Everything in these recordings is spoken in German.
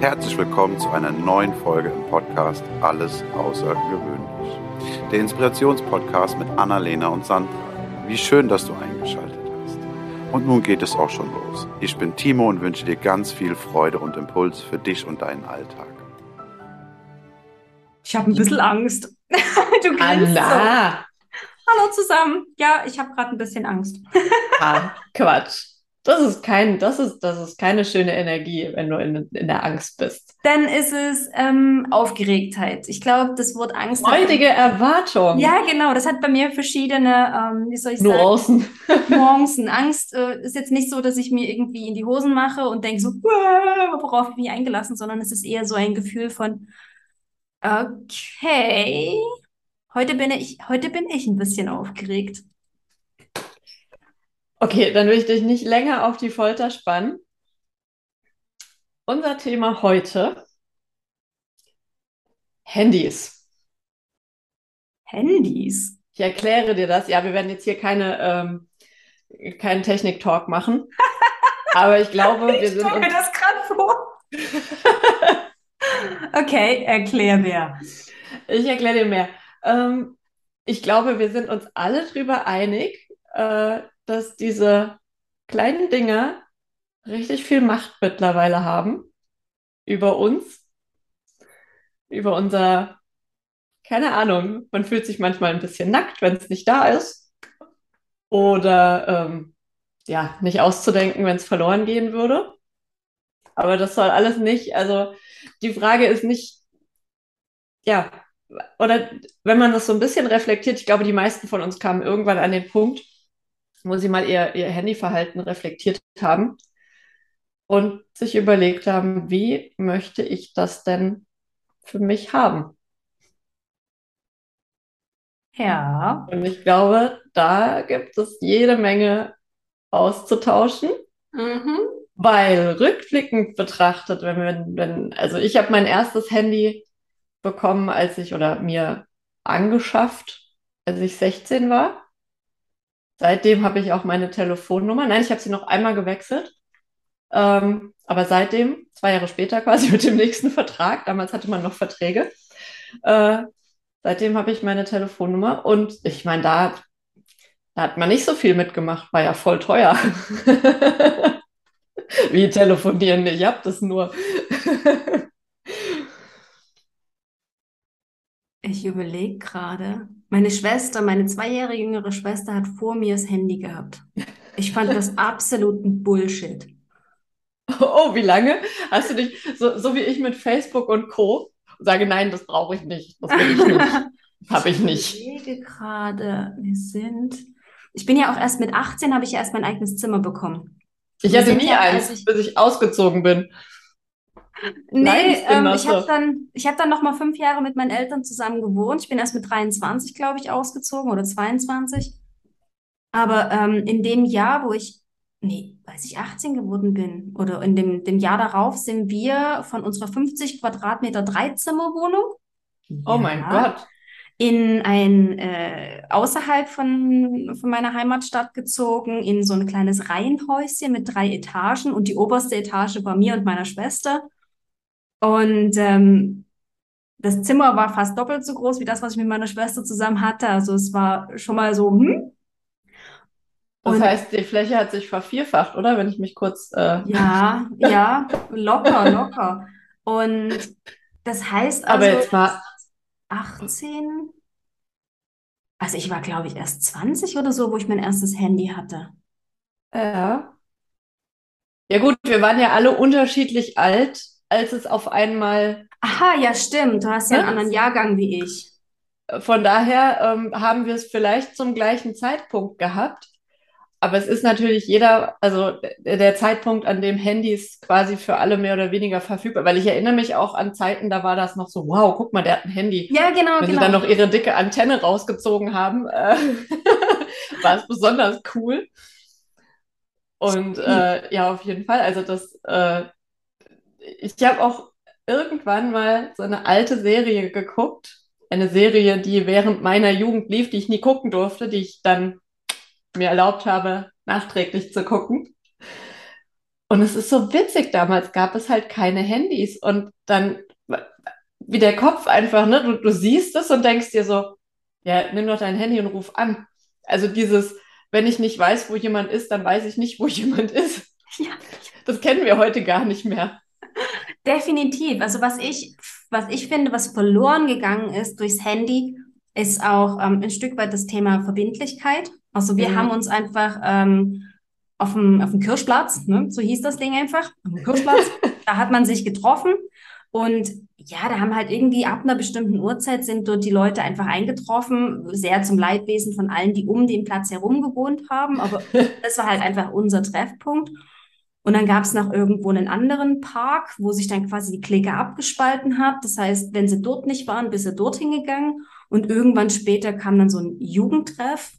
Herzlich willkommen zu einer neuen Folge im Podcast Alles Außergewöhnlich. Der Inspirationspodcast mit Annalena und Sandra. Wie schön, dass du eingeschaltet hast. Und nun geht es auch schon los. Ich bin Timo und wünsche dir ganz viel Freude und Impuls für dich und deinen Alltag. Ich habe ein bisschen Angst. du Anna. So. Hallo zusammen. Ja, ich habe gerade ein bisschen Angst. ah, Quatsch. Das ist kein, das ist, das ist keine schöne Energie, wenn du in, in der Angst bist. Dann ist es ähm, Aufgeregtheit. Ich glaube, das Wort Angst. Freudige Erwartung. Ja, genau. Das hat bei mir verschiedene, ähm, wie soll ich Nuancen. sagen? Nuancen. Angst äh, ist jetzt nicht so, dass ich mir irgendwie in die Hosen mache und denke so, worauf ich mich eingelassen, sondern es ist eher so ein Gefühl von, okay, heute bin ich, heute bin ich ein bisschen aufgeregt. Okay, dann will ich dich nicht länger auf die Folter spannen. Unser Thema heute: Handys. Handys? Ich erkläre dir das. Ja, wir werden jetzt hier keine, ähm, keinen Technik-Talk machen. Aber ich glaube, wir sind. Ich stelle mir das gerade vor. okay, erklär mehr. Ich erkläre dir mehr. Ähm, ich glaube, wir sind uns alle darüber einig, äh, dass diese kleinen Dinge richtig viel Macht mittlerweile haben über uns, über unser, keine Ahnung, man fühlt sich manchmal ein bisschen nackt, wenn es nicht da ist. Oder ähm, ja, nicht auszudenken, wenn es verloren gehen würde. Aber das soll alles nicht, also die Frage ist nicht, ja, oder wenn man das so ein bisschen reflektiert, ich glaube, die meisten von uns kamen irgendwann an den Punkt, wo sie mal ihr, ihr Handyverhalten reflektiert haben und sich überlegt haben, wie möchte ich das denn für mich haben? Ja. Und ich glaube, da gibt es jede Menge auszutauschen. Mhm. Weil rückblickend betrachtet, wenn, wenn, wenn also ich habe mein erstes Handy bekommen, als ich oder mir angeschafft, als ich 16 war. Seitdem habe ich auch meine Telefonnummer. Nein, ich habe sie noch einmal gewechselt. Ähm, aber seitdem, zwei Jahre später quasi mit dem nächsten Vertrag, damals hatte man noch Verträge, äh, seitdem habe ich meine Telefonnummer. Und ich meine, da, da hat man nicht so viel mitgemacht, war ja voll teuer. Wie telefonieren? Ich habe das nur. Ich überlege gerade. Meine Schwester, meine zwei Jahre jüngere Schwester hat vor mir das Handy gehabt. Ich fand das absoluten Bullshit. Oh, wie lange? Hast du dich, so, so wie ich mit Facebook und Co., sage, nein, das brauche ich nicht. Das will ich nicht. Habe ich nicht. Ich überlege gerade, wir sind. Ich bin ja auch erst mit 18, habe ich ja erst mein eigenes Zimmer bekommen. Ich hatte nie ja, eins, ich, bis ich ausgezogen bin. Nee, ähm, ich habe dann, ich hab dann noch mal fünf Jahre mit meinen Eltern zusammen gewohnt. Ich bin erst mit 23, glaube ich, ausgezogen oder 22. Aber ähm, in dem Jahr, wo ich, nee, als ich 18 geworden bin oder in dem, dem Jahr darauf, sind wir von unserer 50 Quadratmeter Dreizimmerwohnung. Oh ja, mein Gott. In ein, äh, außerhalb von, von meiner Heimatstadt gezogen, in so ein kleines Reihenhäuschen mit drei Etagen und die oberste Etage war mir und meiner Schwester. Und ähm, das Zimmer war fast doppelt so groß wie das, was ich mit meiner Schwester zusammen hatte. Also es war schon mal so, hm. Das Und heißt, die Fläche hat sich vervierfacht, oder? Wenn ich mich kurz. Äh... Ja, ja, locker, locker. Und das heißt also. Aber jetzt war. 18. Also ich war, glaube ich, erst 20 oder so, wo ich mein erstes Handy hatte. Ja. Ja, gut, wir waren ja alle unterschiedlich alt als es auf einmal. Aha, ja, stimmt. Du hast ja einen anderen Jahrgang wie ich. Von daher ähm, haben wir es vielleicht zum gleichen Zeitpunkt gehabt. Aber es ist natürlich jeder, also der Zeitpunkt, an dem Handys quasi für alle mehr oder weniger verfügbar, weil ich erinnere mich auch an Zeiten, da war das noch so, wow, guck mal, der hat ein Handy. Ja, genau, Wenn genau. sie dann noch ihre dicke Antenne rausgezogen haben, äh, war es besonders cool. Und äh, ja, auf jeden Fall, also das, äh, ich habe auch irgendwann mal so eine alte Serie geguckt. Eine Serie, die während meiner Jugend lief, die ich nie gucken durfte, die ich dann mir erlaubt habe, nachträglich zu gucken. Und es ist so witzig, damals gab es halt keine Handys und dann wie der Kopf einfach, ne, du, du siehst es und denkst dir so, ja, nimm doch dein Handy und ruf an. Also dieses, wenn ich nicht weiß, wo jemand ist, dann weiß ich nicht, wo jemand ist. Ja. Das kennen wir heute gar nicht mehr. Definitiv. Also was ich, was ich finde, was verloren gegangen ist durchs Handy, ist auch ähm, ein Stück weit das Thema Verbindlichkeit. Also wir mhm. haben uns einfach ähm, auf dem, auf dem Kirschplatz, ne? so hieß das Ding einfach, auf dem Kirschplatz, da hat man sich getroffen und ja, da haben halt irgendwie ab einer bestimmten Uhrzeit sind dort die Leute einfach eingetroffen, sehr zum Leidwesen von allen, die um den Platz herum gewohnt haben, aber das war halt einfach unser Treffpunkt. Und dann gab es noch irgendwo einen anderen Park, wo sich dann quasi die Clique abgespalten hat. Das heißt, wenn sie dort nicht waren, bist du dorthin gegangen. Und irgendwann später kam dann so ein Jugendtreff.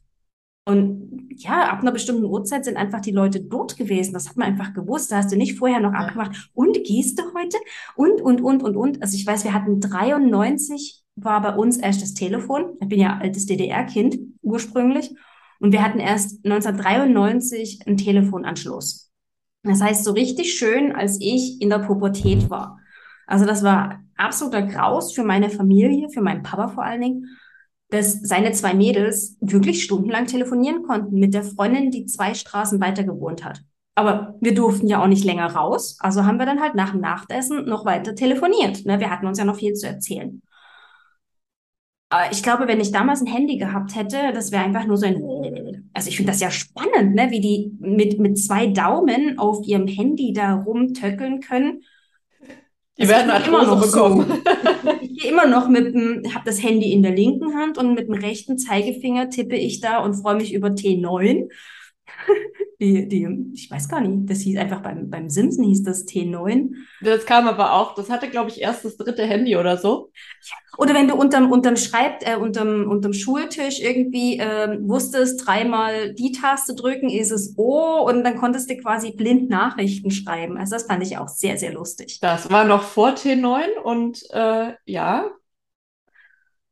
Und ja, ab einer bestimmten Uhrzeit sind einfach die Leute dort gewesen. Das hat man einfach gewusst. Da hast du nicht vorher noch ja. abgemacht. Und gehst du heute? Und, und, und, und, und. Also ich weiß, wir hatten 93 war bei uns erst das Telefon. Ich bin ja altes DDR-Kind ursprünglich. Und wir hatten erst 1993 einen Telefonanschluss. Das heißt, so richtig schön, als ich in der Pubertät war. Also das war absoluter Graus für meine Familie, für meinen Papa vor allen Dingen, dass seine zwei Mädels wirklich stundenlang telefonieren konnten mit der Freundin, die zwei Straßen weiter gewohnt hat. Aber wir durften ja auch nicht länger raus, also haben wir dann halt nach dem Nachtessen noch weiter telefoniert. Ne? Wir hatten uns ja noch viel zu erzählen. Ich glaube, wenn ich damals ein Handy gehabt hätte, das wäre einfach nur so ein, also ich finde das ja spannend, ne, wie die mit, mit zwei Daumen auf ihrem Handy da rumtöckeln können. Die also werden immer noch bekommen. So. Ich gehe immer noch mit dem, habe das Handy in der linken Hand und mit dem rechten Zeigefinger tippe ich da und freue mich über T9. Die, die, ich weiß gar nicht, das hieß einfach beim, beim Simpson hieß das T9. Das kam aber auch, das hatte, glaube ich, erst das dritte Handy oder so. Oder wenn du unterm, unterm Schreibt, äh, unterm, unterm Schultisch irgendwie äh, wusstest, dreimal die Taste drücken, ist es O und dann konntest du quasi blind Nachrichten schreiben. Also das fand ich auch sehr, sehr lustig. Das war noch vor T9 und äh, ja,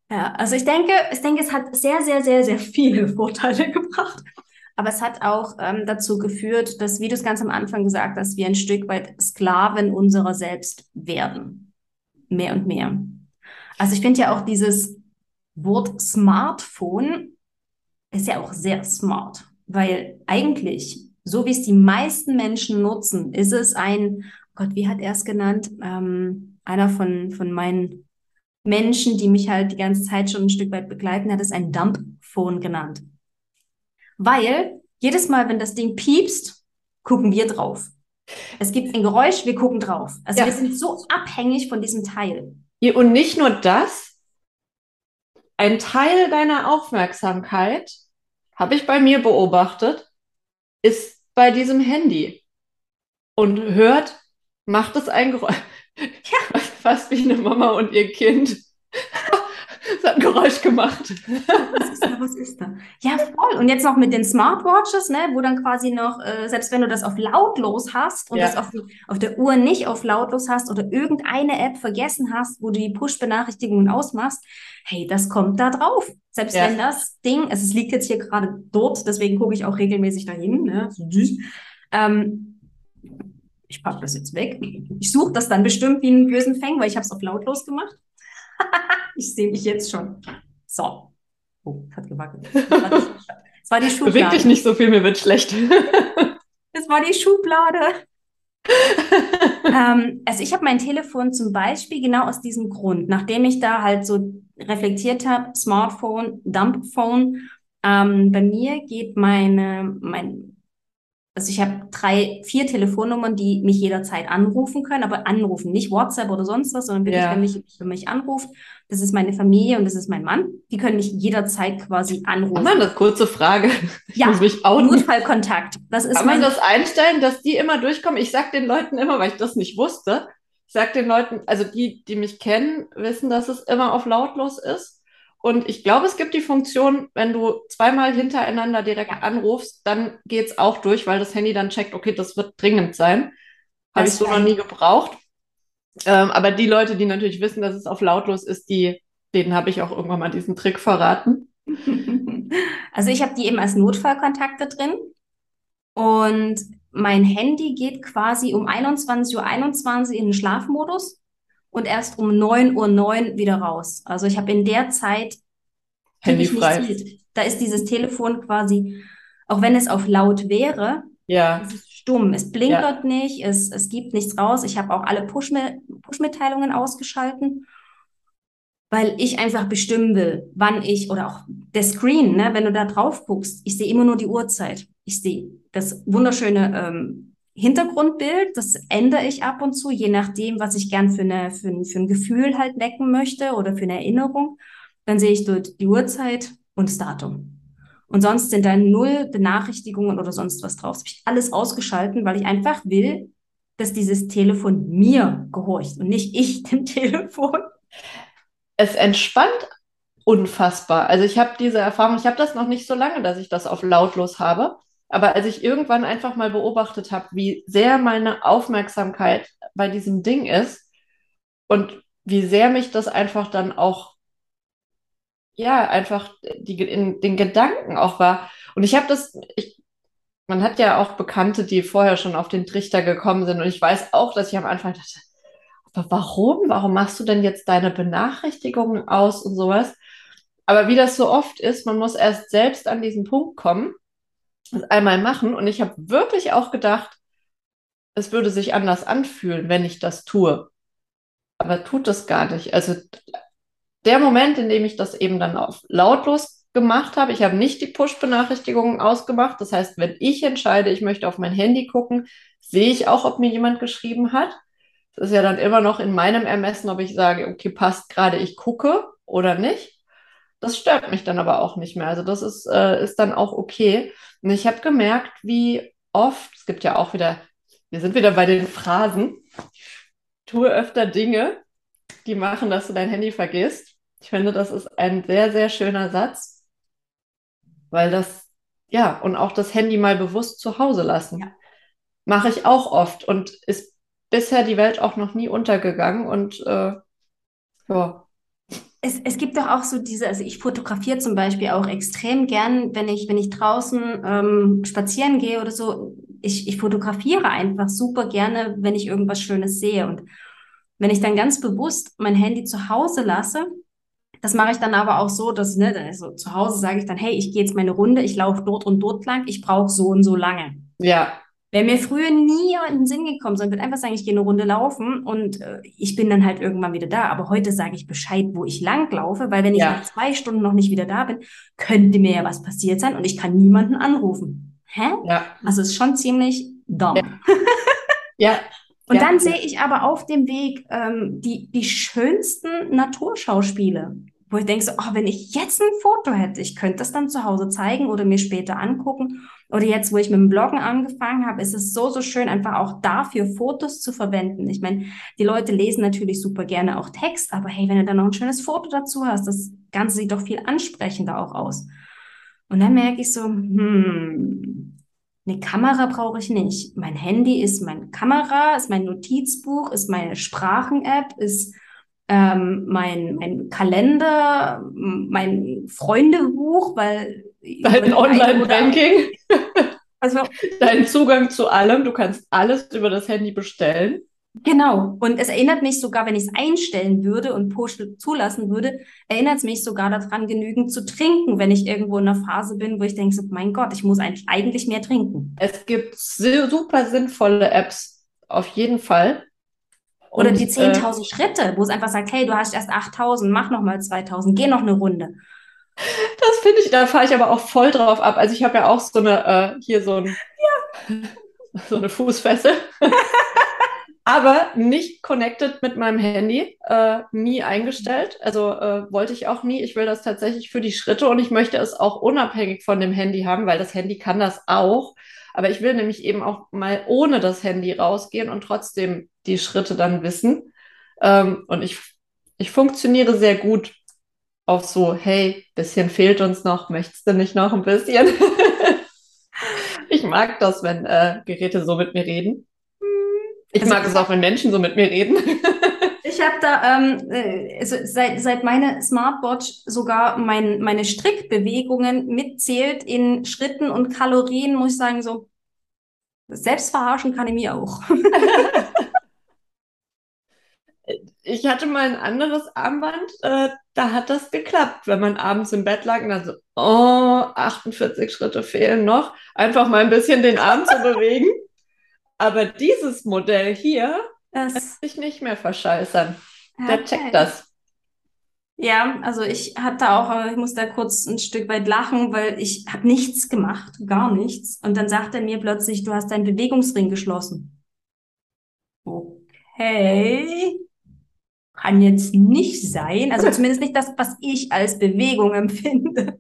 ja, also ich denke, ich denke, es hat sehr, sehr, sehr, sehr viele Vorteile gebracht. Aber es hat auch ähm, dazu geführt, dass, wie du es ganz am Anfang gesagt hast, wir ein Stück weit Sklaven unserer selbst werden. Mehr und mehr. Also ich finde ja auch dieses Wort Smartphone ist ja auch sehr smart, weil eigentlich, so wie es die meisten Menschen nutzen, ist es ein, Gott, wie hat er es genannt? Ähm, einer von, von meinen Menschen, die mich halt die ganze Zeit schon ein Stück weit begleiten, hat es ein Dumpphone genannt. Weil jedes Mal, wenn das Ding piepst, gucken wir drauf. Es gibt ein Geräusch, wir gucken drauf. Also ja. wir sind so abhängig von diesem Teil. Und nicht nur das, ein Teil deiner Aufmerksamkeit, habe ich bei mir beobachtet, ist bei diesem Handy. Und hört, macht es ein Geräusch. Ja. Fast wie eine Mama und ihr Kind. Es hat ein Geräusch gemacht. Was ist da? Was ist da? Ja, voll. Und jetzt noch mit den Smartwatches, ne, wo dann quasi noch, äh, selbst wenn du das auf lautlos hast und ja. das auf, auf der Uhr nicht auf lautlos hast oder irgendeine App vergessen hast, wo du die Push-Benachrichtigungen ausmachst, hey, das kommt da drauf. Selbst ja. wenn das Ding, also es liegt jetzt hier gerade dort, deswegen gucke ich auch regelmäßig dahin, ne, so süß. Ähm, ich packe das jetzt weg. Ich suche das dann bestimmt wie einen bösen Fang, weil ich habe es auf lautlos gemacht. ich sehe mich jetzt schon. So. Oh, hat gewackelt. Es war die Schublade. Beweg dich nicht so viel, mir wird schlecht. Es war die Schublade. ähm, also ich habe mein Telefon zum Beispiel genau aus diesem Grund, nachdem ich da halt so reflektiert habe, Smartphone, Dumpphone, ähm, bei mir geht meine, mein also ich habe drei, vier Telefonnummern, die mich jederzeit anrufen können, aber anrufen, nicht WhatsApp oder sonst was, sondern wirklich, ja. wenn mich, wenn mich anruft. Das ist meine Familie und das ist mein Mann. Die können mich jederzeit quasi anrufen. Kann man das kurze Frage? Ich ja, Notfallkontakt. Das ist Kann man das einstellen, dass die immer durchkommen? Ich sag den Leuten immer, weil ich das nicht wusste, ich sag den Leuten, also die, die mich kennen, wissen, dass es immer auf lautlos ist. Und ich glaube, es gibt die Funktion, wenn du zweimal hintereinander direkt anrufst, dann geht es auch durch, weil das Handy dann checkt, okay, das wird dringend sein. Habe ich so noch nie gebraucht. Ähm, aber die Leute, die natürlich wissen, dass es auf lautlos ist, die, denen habe ich auch irgendwann mal diesen Trick verraten. Also ich habe die eben als Notfallkontakte drin. Und mein Handy geht quasi um 21.21 Uhr 21 in den Schlafmodus und erst um 9.09 Uhr wieder raus. Also ich habe in der Zeit Handy frei. Da ist dieses Telefon quasi, auch wenn es auf laut wäre, ja. es ist stumm. Es blinkert ja. nicht, es, es gibt nichts raus. Ich habe auch alle Push-Mitteilungen ausgeschalten weil ich einfach bestimmen will, wann ich oder auch der Screen, ne, wenn du da drauf guckst, ich sehe immer nur die Uhrzeit. Ich sehe das wunderschöne ähm, Hintergrundbild, das ändere ich ab und zu, je nachdem, was ich gern für, eine, für, ein, für ein Gefühl halt wecken möchte oder für eine Erinnerung. Dann sehe ich dort die Uhrzeit und das Datum. Und sonst sind da null Benachrichtigungen oder sonst was drauf. Das habe ich alles ausgeschalten, weil ich einfach will, dass dieses Telefon mir gehorcht und nicht ich dem Telefon es entspannt unfassbar. Also ich habe diese Erfahrung, ich habe das noch nicht so lange, dass ich das auf lautlos habe. Aber als ich irgendwann einfach mal beobachtet habe, wie sehr meine Aufmerksamkeit bei diesem Ding ist und wie sehr mich das einfach dann auch, ja, einfach die, in den Gedanken auch war. Und ich habe das, ich, man hat ja auch Bekannte, die vorher schon auf den Trichter gekommen sind. Und ich weiß auch, dass ich am Anfang dachte, aber warum? Warum machst du denn jetzt deine Benachrichtigungen aus und sowas? Aber wie das so oft ist, man muss erst selbst an diesen Punkt kommen, das einmal machen. Und ich habe wirklich auch gedacht, es würde sich anders anfühlen, wenn ich das tue. Aber tut es gar nicht. Also der Moment, in dem ich das eben dann auf lautlos gemacht habe, ich habe nicht die Push-Benachrichtigungen ausgemacht. Das heißt, wenn ich entscheide, ich möchte auf mein Handy gucken, sehe ich auch, ob mir jemand geschrieben hat. Das ist ja dann immer noch in meinem Ermessen, ob ich sage, okay, passt gerade, ich gucke oder nicht. Das stört mich dann aber auch nicht mehr. Also das ist, äh, ist dann auch okay. Und ich habe gemerkt, wie oft, es gibt ja auch wieder, wir sind wieder bei den Phrasen, tue öfter Dinge, die machen, dass du dein Handy vergisst. Ich finde, das ist ein sehr, sehr schöner Satz, weil das, ja, und auch das Handy mal bewusst zu Hause lassen. Ja. Mache ich auch oft und ist bisher die Welt auch noch nie untergegangen und äh, ja. Es, es gibt doch auch so diese, also ich fotografiere zum Beispiel auch extrem gern, wenn ich, wenn ich draußen ähm, spazieren gehe oder so. Ich, ich fotografiere einfach super gerne, wenn ich irgendwas Schönes sehe. Und wenn ich dann ganz bewusst mein Handy zu Hause lasse, das mache ich dann aber auch so, dass, ne, also zu Hause sage ich dann, hey, ich gehe jetzt meine Runde, ich laufe dort und dort lang, ich brauche so und so lange. Ja. Wäre mir früher nie in den Sinn gekommen, sondern würde einfach sagen, ich gehe eine Runde laufen und äh, ich bin dann halt irgendwann wieder da. Aber heute sage ich Bescheid, wo ich lang laufe, weil wenn ich ja. nach zwei Stunden noch nicht wieder da bin, könnte mir ja was passiert sein und ich kann niemanden anrufen. Hä? Ja. Also ist schon ziemlich dumm. Ja. ja. Und ja. dann sehe ich aber auf dem Weg ähm, die, die schönsten Naturschauspiele wo ich denke so, oh, wenn ich jetzt ein Foto hätte, ich könnte das dann zu Hause zeigen oder mir später angucken. Oder jetzt, wo ich mit dem Bloggen angefangen habe, ist es so, so schön, einfach auch dafür Fotos zu verwenden. Ich meine, die Leute lesen natürlich super gerne auch Text, aber hey, wenn du dann noch ein schönes Foto dazu hast, das Ganze sieht doch viel ansprechender auch aus. Und dann merke ich so, hm, eine Kamera brauche ich nicht. Mein Handy ist meine Kamera, ist mein Notizbuch, ist meine Sprachen-App, ist ähm, mein, mein Kalender, mein Freundebuch, weil dein Online-Banking, also dein Zugang zu allem, du kannst alles über das Handy bestellen. Genau. Und es erinnert mich sogar, wenn ich es einstellen würde und Push zulassen würde, erinnert es mich sogar daran, genügend zu trinken, wenn ich irgendwo in einer Phase bin, wo ich denke, so, mein Gott, ich muss eigentlich, eigentlich mehr trinken. Es gibt super sinnvolle Apps, auf jeden Fall. Oder und, die 10.000 äh, Schritte, wo es einfach sagt, hey, du hast erst 8.000, mach noch mal 2.000, geh noch eine Runde. Das finde ich, da fahre ich aber auch voll drauf ab. Also ich habe ja auch so eine, äh, hier so, ein, ja. so eine Fußfessel. aber nicht connected mit meinem Handy, äh, nie eingestellt. Also äh, wollte ich auch nie. Ich will das tatsächlich für die Schritte und ich möchte es auch unabhängig von dem Handy haben, weil das Handy kann das auch. Aber ich will nämlich eben auch mal ohne das Handy rausgehen und trotzdem die Schritte dann wissen. Ähm, und ich, ich funktioniere sehr gut auf so, hey, bisschen fehlt uns noch, möchtest du nicht noch ein bisschen? ich mag das, wenn äh, Geräte so mit mir reden. Ich also, mag es auch, wenn Menschen so mit mir reden. ich habe da ähm, äh, also seit, seit meine Smartwatch sogar mein, meine Strickbewegungen mitzählt in Schritten und Kalorien, muss ich sagen, so, Selbst verarschen kann ich mir auch. ich hatte mal ein anderes Armband, äh, da hat das geklappt, wenn man abends im Bett lag und dann so, oh, 48 Schritte fehlen noch, einfach mal ein bisschen den Arm zu bewegen. Aber dieses Modell hier das lässt sich nicht mehr verscheißern. Okay. Der checkt das. Ja, also ich hatte auch, ich musste da kurz ein Stück weit lachen, weil ich habe nichts gemacht, gar nichts. Und dann sagt er mir plötzlich, du hast deinen Bewegungsring geschlossen. Okay, kann jetzt nicht sein. Also zumindest nicht das, was ich als Bewegung empfinde.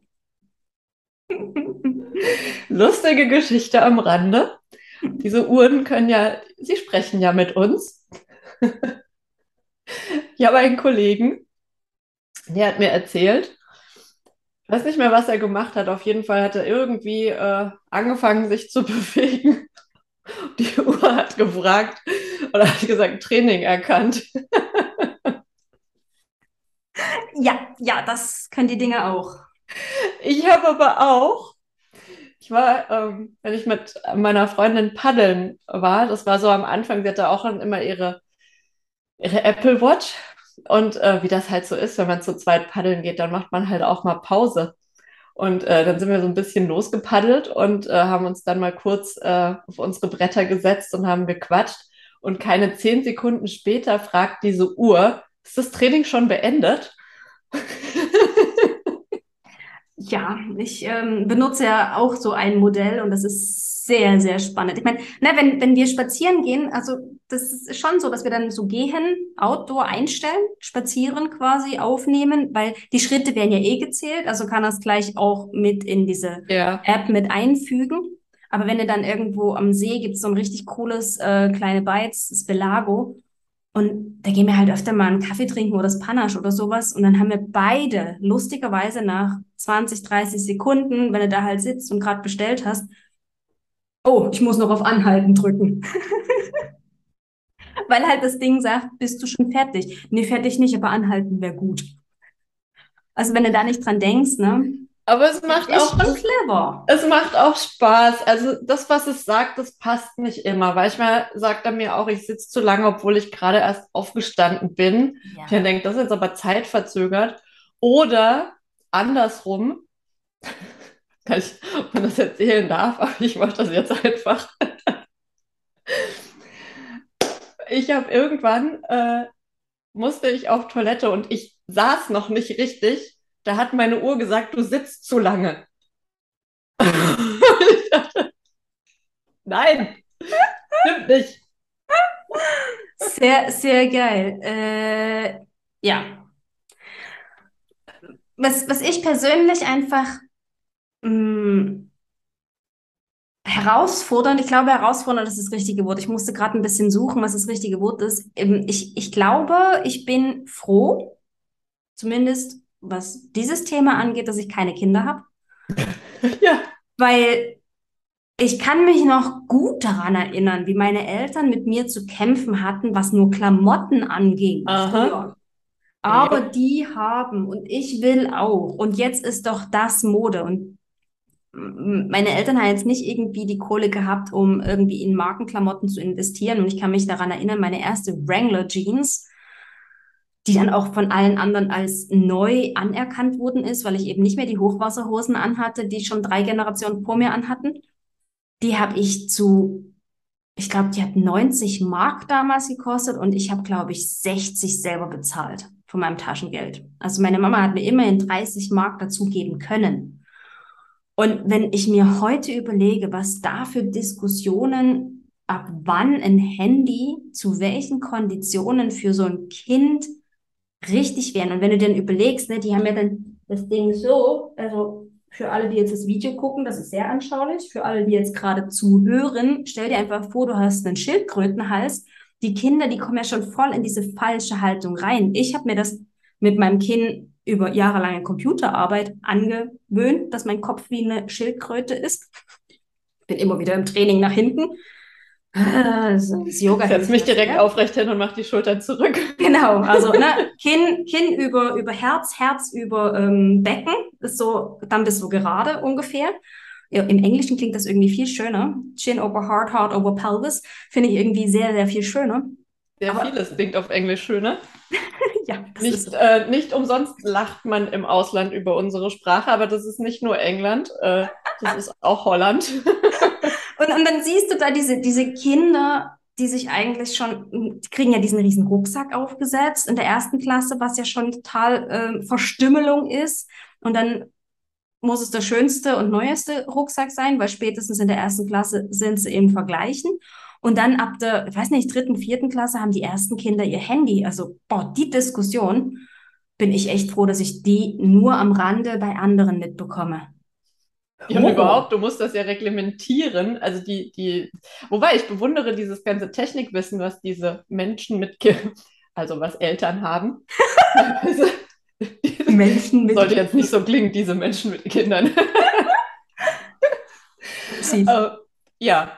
Lustige Geschichte am Rande. Diese Uhren können ja, sie sprechen ja mit uns. Ich habe einen Kollegen, der hat mir erzählt, ich weiß nicht mehr, was er gemacht hat. Auf jeden Fall hat er irgendwie äh, angefangen, sich zu bewegen. Die Uhr hat gefragt oder hat gesagt, Training erkannt. Ja, ja, das können die Dinge auch. Ich habe aber auch, ich war, ähm, wenn ich mit meiner Freundin paddeln war, das war so am Anfang, sie hatte auch immer ihre, ihre Apple Watch. Und äh, wie das halt so ist, wenn man zu zweit paddeln geht, dann macht man halt auch mal Pause. Und äh, dann sind wir so ein bisschen losgepaddelt und äh, haben uns dann mal kurz äh, auf unsere Bretter gesetzt und haben gequatscht. Und keine zehn Sekunden später fragt diese Uhr, ist das Training schon beendet? Ja, ich ähm, benutze ja auch so ein Modell und das ist sehr, sehr spannend. Ich meine, ne, wenn, wenn wir spazieren gehen, also das ist schon so, dass wir dann so gehen, Outdoor einstellen, spazieren quasi aufnehmen, weil die Schritte werden ja eh gezählt, also kann das gleich auch mit in diese ja. App mit einfügen. Aber wenn du dann irgendwo am See gibt, so ein richtig cooles äh, kleine Bites, das Belago, und da gehen wir halt öfter mal einen Kaffee trinken oder das Panache oder sowas. Und dann haben wir beide lustigerweise nach 20, 30 Sekunden, wenn du da halt sitzt und gerade bestellt hast, oh, ich muss noch auf Anhalten drücken. Weil halt das Ding sagt, bist du schon fertig? Nee, fertig nicht, aber anhalten wäre gut. Also wenn du da nicht dran denkst, ne? Aber es macht auch clever. Es macht auch Spaß. Also das, was es sagt, das passt nicht immer. Manchmal sagt er mir auch, ich sitze zu lange, obwohl ich gerade erst aufgestanden bin. Ja. Ich denke, das ist jetzt aber zeitverzögert. Oder andersrum, kann ich, ob man das erzählen darf, aber ich mache das jetzt einfach. ich habe irgendwann, äh, musste ich auf Toilette und ich saß noch nicht richtig da hat meine Uhr gesagt, du sitzt zu lange. dachte, Nein, stimmt nicht. Sehr, sehr geil. Äh, ja. Was, was ich persönlich einfach mh, mm, herausfordernd, ich glaube, herausfordernd ist das richtige Wort. Ich musste gerade ein bisschen suchen, was das richtige Wort ist. Ähm, ich, ich glaube, ich bin froh, zumindest was dieses Thema angeht, dass ich keine Kinder habe. ja. Weil ich kann mich noch gut daran erinnern, wie meine Eltern mit mir zu kämpfen hatten, was nur Klamotten anging. Aha. Aber ja. die haben und ich will auch. Und jetzt ist doch das Mode. Und meine Eltern haben jetzt nicht irgendwie die Kohle gehabt, um irgendwie in Markenklamotten zu investieren. Und ich kann mich daran erinnern, meine erste Wrangler Jeans die dann auch von allen anderen als neu anerkannt worden ist, weil ich eben nicht mehr die Hochwasserhosen anhatte, die schon drei Generationen vor mir anhatten. Die habe ich zu, ich glaube, die hat 90 Mark damals gekostet und ich habe, glaube ich, 60 selber bezahlt von meinem Taschengeld. Also meine Mama hat mir immerhin 30 Mark dazugeben können. Und wenn ich mir heute überlege, was da für Diskussionen, ab wann ein Handy zu welchen Konditionen für so ein Kind richtig werden. Und wenn du dann überlegst, ne, die haben ja dann das Ding so, also für alle, die jetzt das Video gucken, das ist sehr anschaulich. Für alle, die jetzt gerade zuhören, stell dir einfach vor, du hast einen Schildkrötenhals. Die Kinder, die kommen ja schon voll in diese falsche Haltung rein. Ich habe mir das mit meinem Kind über jahrelange Computerarbeit angewöhnt, dass mein Kopf wie eine Schildkröte ist. Bin immer wieder im Training nach hinten. Das, das Yoga Setz mich direkt ja? aufrecht hin und mach die Schultern zurück. Genau, also ne, Kinn, Kinn über, über Herz, Herz über ähm, Becken, ist so, dann bist du gerade ungefähr. im Englischen klingt das irgendwie viel schöner. Chin over Heart, Heart over Pelvis. Finde ich irgendwie sehr, sehr viel schöner. Sehr Aber, vieles klingt auf Englisch schöner. ja, das nicht, ist so. äh, nicht umsonst lacht man im Ausland über unsere Sprache, aber das ist nicht nur England, äh, das ist auch Holland. Und, und dann siehst du da diese, diese Kinder, die sich eigentlich schon, die kriegen ja diesen riesen Rucksack aufgesetzt in der ersten Klasse, was ja schon total äh, Verstümmelung ist. Und dann muss es der schönste und neueste Rucksack sein, weil spätestens in der ersten Klasse sind sie eben vergleichen. Und dann ab der, ich weiß nicht, dritten, vierten Klasse haben die ersten Kinder ihr Handy. Also, boah, die Diskussion bin ich echt froh, dass ich die nur am Rande bei anderen mitbekomme. Ja, und oh. überhaupt, du musst das ja reglementieren. Also die, die, wobei ich bewundere dieses ganze Technikwissen, was diese Menschen mit, also was Eltern haben. also, Menschen mit Sollte jetzt nicht so klingen, diese Menschen mit Kindern. uh, ja,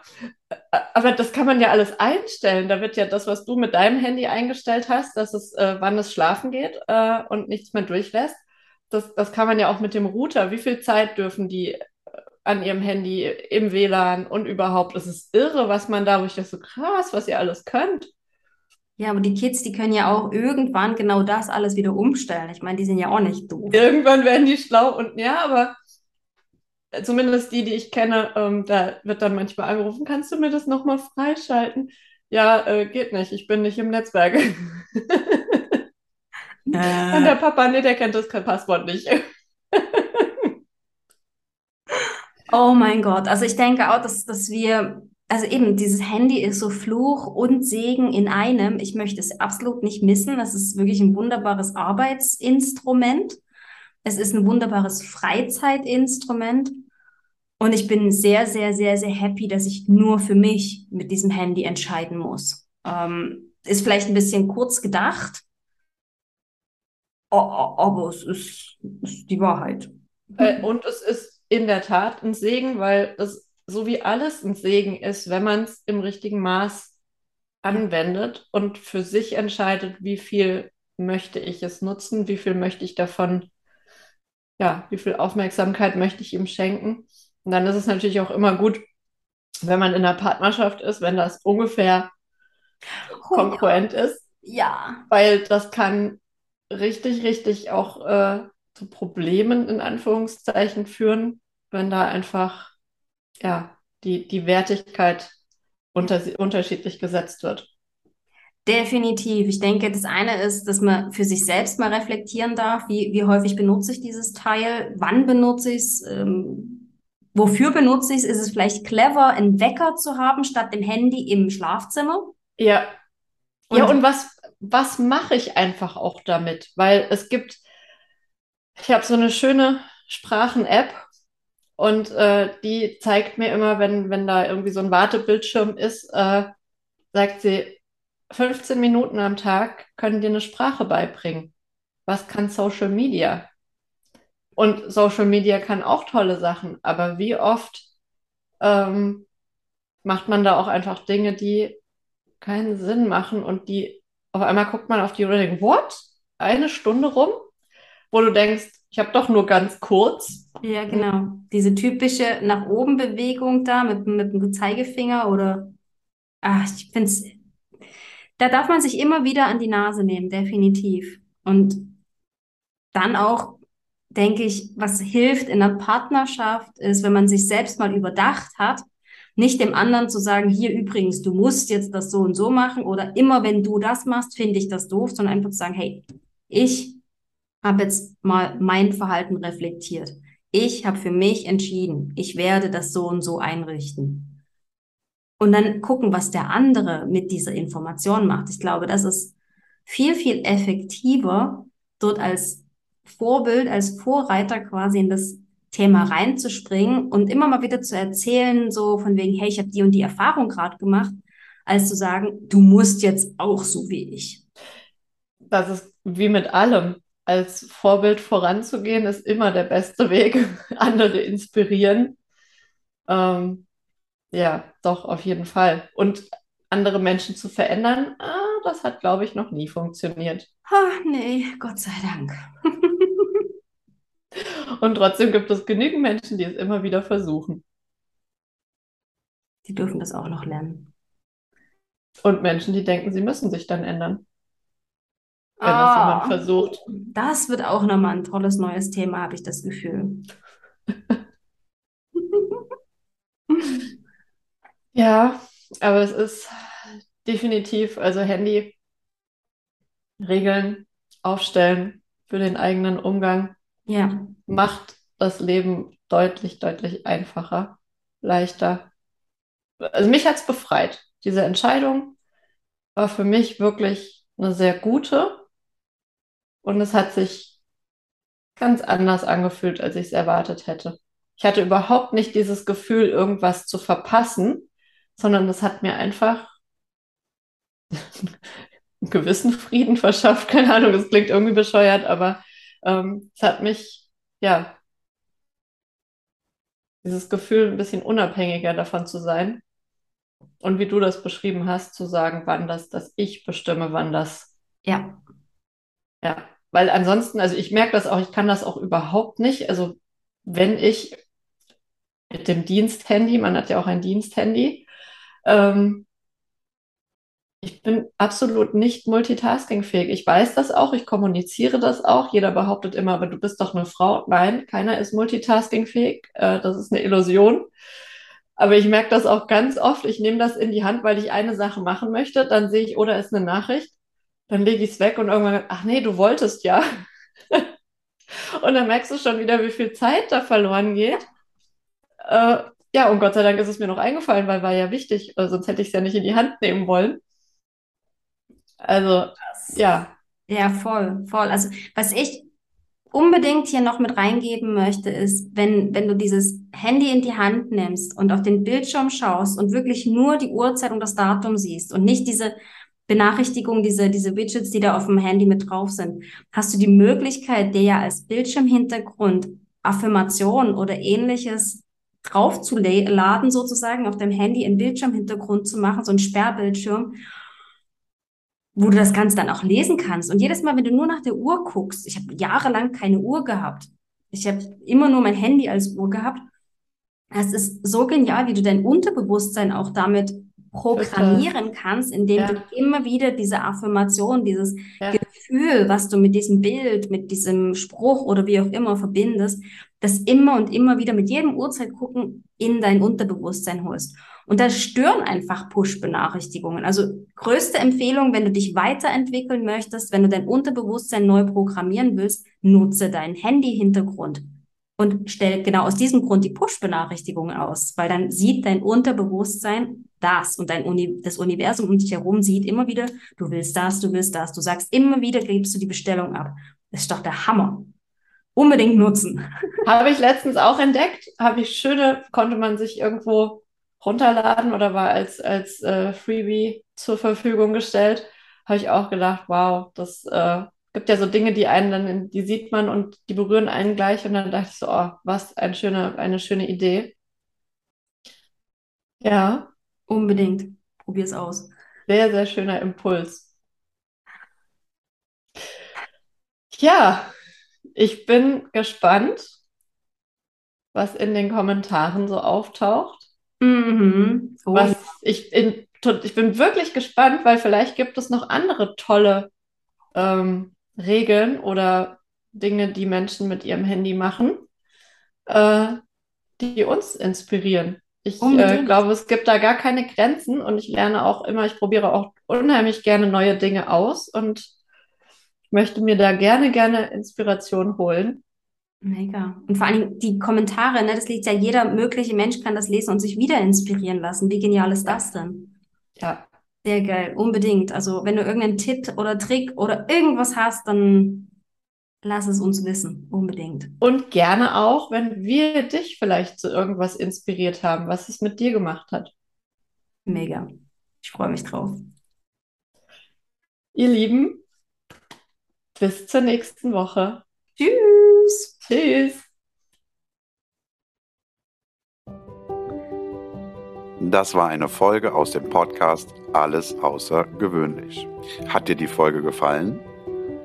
aber das kann man ja alles einstellen. Da wird ja das, was du mit deinem Handy eingestellt hast, dass es, äh, wann es schlafen geht äh, und nichts mehr durchlässt, das, das kann man ja auch mit dem Router. Wie viel Zeit dürfen die äh, an ihrem Handy im WLAN und überhaupt? Es ist irre, was man da, wo ich das so krass, was ihr alles könnt. Ja, aber die Kids, die können ja auch irgendwann genau das alles wieder umstellen. Ich meine, die sind ja auch nicht doof. Irgendwann werden die schlau und ja, aber zumindest die, die ich kenne, ähm, da wird dann manchmal angerufen, kannst du mir das nochmal freischalten? Ja, äh, geht nicht, ich bin nicht im Netzwerk. äh. Und der Papa, nee, der kennt das Passwort nicht. oh mein Gott, also ich denke auch, dass, dass wir also eben, dieses Handy ist so Fluch und Segen in einem. Ich möchte es absolut nicht missen. Das ist wirklich ein wunderbares Arbeitsinstrument. Es ist ein wunderbares Freizeitinstrument. Und ich bin sehr, sehr, sehr, sehr happy, dass ich nur für mich mit diesem Handy entscheiden muss. Ähm, ist vielleicht ein bisschen kurz gedacht, aber es ist, ist die Wahrheit. Äh, und es ist in der Tat ein Segen, weil es so wie alles ein Segen ist, wenn man es im richtigen Maß anwendet und für sich entscheidet, wie viel möchte ich es nutzen, wie viel möchte ich davon, ja, wie viel Aufmerksamkeit möchte ich ihm schenken. Und dann ist es natürlich auch immer gut, wenn man in einer Partnerschaft ist, wenn das ungefähr oh, konkurrent ja. ist. Ja. Weil das kann richtig, richtig auch äh, zu Problemen in Anführungszeichen führen, wenn da einfach ja, die, die Wertigkeit unter, unterschiedlich gesetzt wird. Definitiv. Ich denke, das eine ist, dass man für sich selbst mal reflektieren darf, wie, wie häufig benutze ich dieses Teil, wann benutze ich es, ähm, wofür benutze ich es, ist es vielleicht clever, einen Wecker zu haben statt dem Handy im Schlafzimmer? Ja. Und ja, und was, was mache ich einfach auch damit? Weil es gibt, ich habe so eine schöne Sprachen-App und äh, die zeigt mir immer, wenn, wenn da irgendwie so ein Wartebildschirm ist, äh, sagt sie, 15 Minuten am Tag können dir eine Sprache beibringen. Was kann Social Media? Und Social Media kann auch tolle Sachen, aber wie oft ähm, macht man da auch einfach Dinge, die keinen Sinn machen und die auf einmal guckt man auf die Uhr und denkt, what? Eine Stunde rum? Wo du denkst, ich habe doch nur ganz kurz. Ja, genau. Diese typische nach oben Bewegung da mit, mit dem Zeigefinger oder ach, ich finde es, da darf man sich immer wieder an die Nase nehmen, definitiv. Und dann auch, denke ich, was hilft in der Partnerschaft ist, wenn man sich selbst mal überdacht hat, nicht dem anderen zu sagen, hier übrigens, du musst jetzt das so und so machen oder immer wenn du das machst, finde ich das doof, sondern einfach zu sagen, hey, ich habe jetzt mal mein Verhalten reflektiert. Ich habe für mich entschieden, ich werde das so und so einrichten. Und dann gucken, was der andere mit dieser Information macht. Ich glaube, das ist viel, viel effektiver, dort als Vorbild, als Vorreiter quasi in das Thema reinzuspringen und immer mal wieder zu erzählen, so von wegen, hey, ich habe die und die Erfahrung gerade gemacht, als zu sagen, du musst jetzt auch so wie ich. Das ist wie mit allem als Vorbild voranzugehen, ist immer der beste Weg. Andere inspirieren. Ähm, ja, doch, auf jeden Fall. Und andere Menschen zu verändern, ah, das hat, glaube ich, noch nie funktioniert. Ach, nee, Gott sei Dank. Und trotzdem gibt es genügend Menschen, die es immer wieder versuchen. Die dürfen das auch noch lernen. Und Menschen, die denken, sie müssen sich dann ändern. Wenn das jemand ah. versucht. Das wird auch nochmal ein tolles neues Thema, habe ich das Gefühl. ja, aber es ist definitiv, also Handy, Regeln aufstellen für den eigenen Umgang. Ja. Macht das Leben deutlich, deutlich einfacher, leichter. Also mich hat es befreit. Diese Entscheidung war für mich wirklich eine sehr gute und es hat sich ganz anders angefühlt, als ich es erwartet hätte. Ich hatte überhaupt nicht dieses Gefühl, irgendwas zu verpassen, sondern es hat mir einfach einen gewissen Frieden verschafft. Keine Ahnung, es klingt irgendwie bescheuert, aber ähm, es hat mich, ja, dieses Gefühl, ein bisschen unabhängiger davon zu sein. Und wie du das beschrieben hast, zu sagen, wann das, dass ich bestimme, wann das. Ja. Ja, weil ansonsten, also ich merke das auch, ich kann das auch überhaupt nicht. Also wenn ich mit dem Diensthandy, man hat ja auch ein Diensthandy, ähm, ich bin absolut nicht multitaskingfähig. Ich weiß das auch, ich kommuniziere das auch. Jeder behauptet immer, aber du bist doch eine Frau. Nein, keiner ist multitaskingfähig. Äh, das ist eine Illusion. Aber ich merke das auch ganz oft. Ich nehme das in die Hand, weil ich eine Sache machen möchte. Dann sehe ich, oder ist eine Nachricht. Dann lege ich es weg und irgendwann, ach nee, du wolltest ja. und dann merkst du schon wieder, wie viel Zeit da verloren geht. Äh, ja, und Gott sei Dank ist es mir noch eingefallen, weil war ja wichtig, sonst hätte ich es ja nicht in die Hand nehmen wollen. Also, ja. Ja, voll, voll. Also, was ich unbedingt hier noch mit reingeben möchte, ist, wenn, wenn du dieses Handy in die Hand nimmst und auf den Bildschirm schaust und wirklich nur die Uhrzeit und das Datum siehst und nicht diese Benachrichtigung, diese, diese Widgets, die da auf dem Handy mit drauf sind, hast du die Möglichkeit, dir ja als Bildschirmhintergrund Affirmationen oder ähnliches draufzuladen, sozusagen auf dem Handy einen Bildschirmhintergrund zu machen, so ein Sperrbildschirm wo du das Ganze dann auch lesen kannst. Und jedes Mal, wenn du nur nach der Uhr guckst, ich habe jahrelang keine Uhr gehabt. Ich habe immer nur mein Handy als Uhr gehabt. Es ist so genial, wie du dein Unterbewusstsein auch damit programmieren kannst, indem ja. du immer wieder diese Affirmation, dieses ja. Gefühl, was du mit diesem Bild, mit diesem Spruch oder wie auch immer verbindest, das immer und immer wieder mit jedem Uhrzeit gucken in dein Unterbewusstsein holst. Und da stören einfach Push-Benachrichtigungen. Also größte Empfehlung, wenn du dich weiterentwickeln möchtest, wenn du dein Unterbewusstsein neu programmieren willst, nutze deinen Handy-Hintergrund und stell genau aus diesem Grund die Push-Benachrichtigungen aus, weil dann sieht dein Unterbewusstsein das und dein Uni das Universum um dich herum sieht immer wieder, du willst das, du willst das, du sagst immer wieder, gibst du die Bestellung ab. Das ist doch der Hammer. Unbedingt nutzen. Habe ich letztens auch entdeckt, habe ich schöne, konnte man sich irgendwo runterladen oder war als, als äh, Freebie zur Verfügung gestellt, habe ich auch gedacht, wow, das äh, gibt ja so Dinge, die einen dann, die sieht man und die berühren einen gleich und dann dachte ich so, oh, was ein schöne, eine schöne Idee. Ja. Unbedingt. Probier's aus. Sehr, sehr schöner Impuls. Ja, ich bin gespannt, was in den Kommentaren so auftaucht. Mhm. Oh. Was ich, in, ich bin wirklich gespannt, weil vielleicht gibt es noch andere tolle ähm, Regeln oder Dinge, die Menschen mit ihrem Handy machen, äh, die uns inspirieren. Ich äh, glaube, es gibt da gar keine Grenzen und ich lerne auch immer, ich probiere auch unheimlich gerne neue Dinge aus und möchte mir da gerne, gerne Inspiration holen. Mega. Und vor allem die Kommentare, ne, das liegt ja jeder mögliche Mensch kann das lesen und sich wieder inspirieren lassen. Wie genial ist das denn? Ja. Sehr geil, unbedingt. Also wenn du irgendeinen Tipp oder Trick oder irgendwas hast, dann lass es uns wissen, unbedingt. Und gerne auch, wenn wir dich vielleicht zu irgendwas inspiriert haben, was es mit dir gemacht hat. Mega. Ich freue mich drauf. Ihr Lieben, bis zur nächsten Woche. Tschüss. Tschüss. Das war eine Folge aus dem Podcast Alles außergewöhnlich. Hat dir die Folge gefallen?